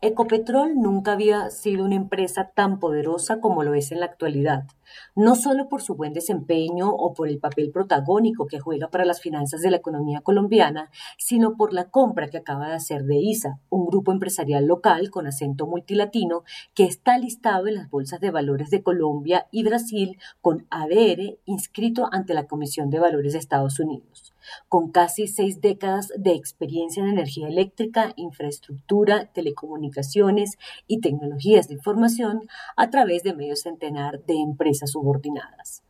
Ecopetrol nunca había sido una empresa tan poderosa como lo es en la actualidad, no solo por su buen desempeño o por el papel protagónico que juega para las finanzas de la economía colombiana, sino por la compra que acaba de hacer de ISA, un grupo empresarial local con acento multilatino que está listado en las bolsas de valores de Colombia y Brasil con ADR inscrito ante la Comisión de Valores de Estados Unidos. Con casi seis décadas de experiencia en energía eléctrica, infraestructura, telecomunicaciones y tecnologías de información a través de medio centenar de empresas subordinadas.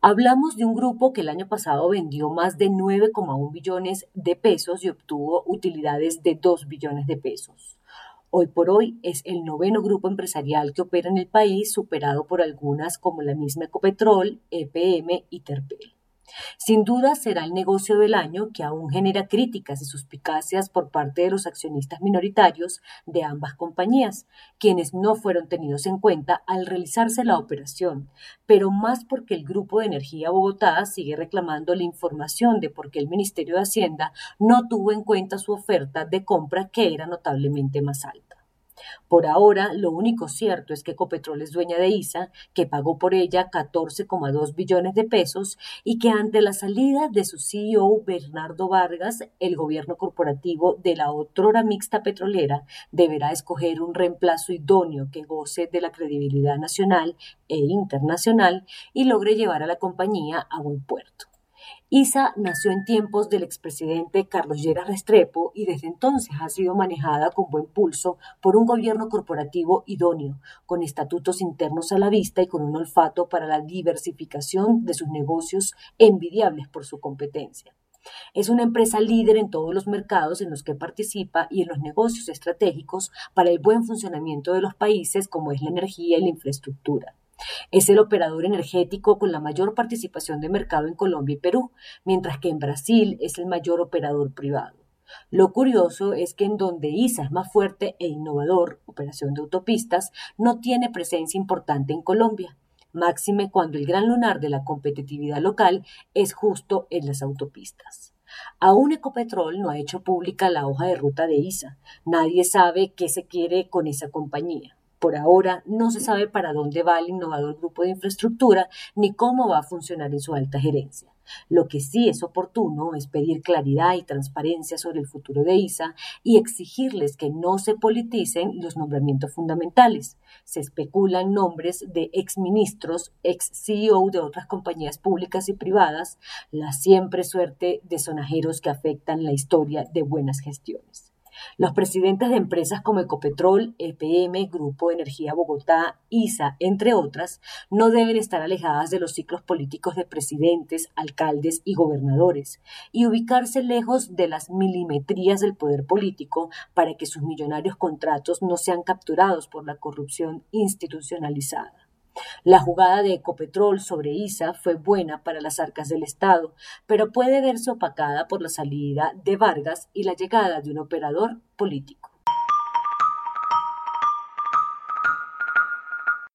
Hablamos de un grupo que el año pasado vendió más de 9,1 billones de pesos y obtuvo utilidades de 2 billones de pesos. Hoy por hoy es el noveno grupo empresarial que opera en el país, superado por algunas como la misma Ecopetrol, EPM y Terpel. Sin duda será el negocio del año que aún genera críticas y suspicacias por parte de los accionistas minoritarios de ambas compañías, quienes no fueron tenidos en cuenta al realizarse la operación, pero más porque el Grupo de Energía Bogotá sigue reclamando la información de por qué el Ministerio de Hacienda no tuvo en cuenta su oferta de compra que era notablemente más alta. Por ahora, lo único cierto es que Ecopetrol es dueña de ISA, que pagó por ella 14,2 billones de pesos y que ante la salida de su CEO Bernardo Vargas, el gobierno corporativo de la otrora mixta petrolera deberá escoger un reemplazo idóneo que goce de la credibilidad nacional e internacional y logre llevar a la compañía a buen puerto. ISA nació en tiempos del expresidente Carlos Lleras Restrepo y desde entonces ha sido manejada con buen pulso por un gobierno corporativo idóneo, con estatutos internos a la vista y con un olfato para la diversificación de sus negocios envidiables por su competencia. Es una empresa líder en todos los mercados en los que participa y en los negocios estratégicos para el buen funcionamiento de los países como es la energía y la infraestructura. Es el operador energético con la mayor participación de mercado en Colombia y Perú, mientras que en Brasil es el mayor operador privado. Lo curioso es que en donde ISA es más fuerte e innovador, operación de autopistas, no tiene presencia importante en Colombia, máxime cuando el gran lunar de la competitividad local es justo en las autopistas. Aún Ecopetrol no ha hecho pública la hoja de ruta de ISA. Nadie sabe qué se quiere con esa compañía. Por ahora no se sabe para dónde va el innovador grupo de infraestructura ni cómo va a funcionar en su alta gerencia. Lo que sí es oportuno es pedir claridad y transparencia sobre el futuro de ISA y exigirles que no se politicen los nombramientos fundamentales. Se especulan nombres de exministros, ex CEO de otras compañías públicas y privadas, la siempre suerte de sonajeros que afectan la historia de buenas gestiones. Los presidentes de empresas como Ecopetrol, EPM, Grupo Energía Bogotá, ISA, entre otras, no deben estar alejadas de los ciclos políticos de presidentes, alcaldes y gobernadores y ubicarse lejos de las milimetrías del poder político para que sus millonarios contratos no sean capturados por la corrupción institucionalizada. La jugada de Ecopetrol sobre ISA fue buena para las arcas del Estado, pero puede verse opacada por la salida de Vargas y la llegada de un operador político.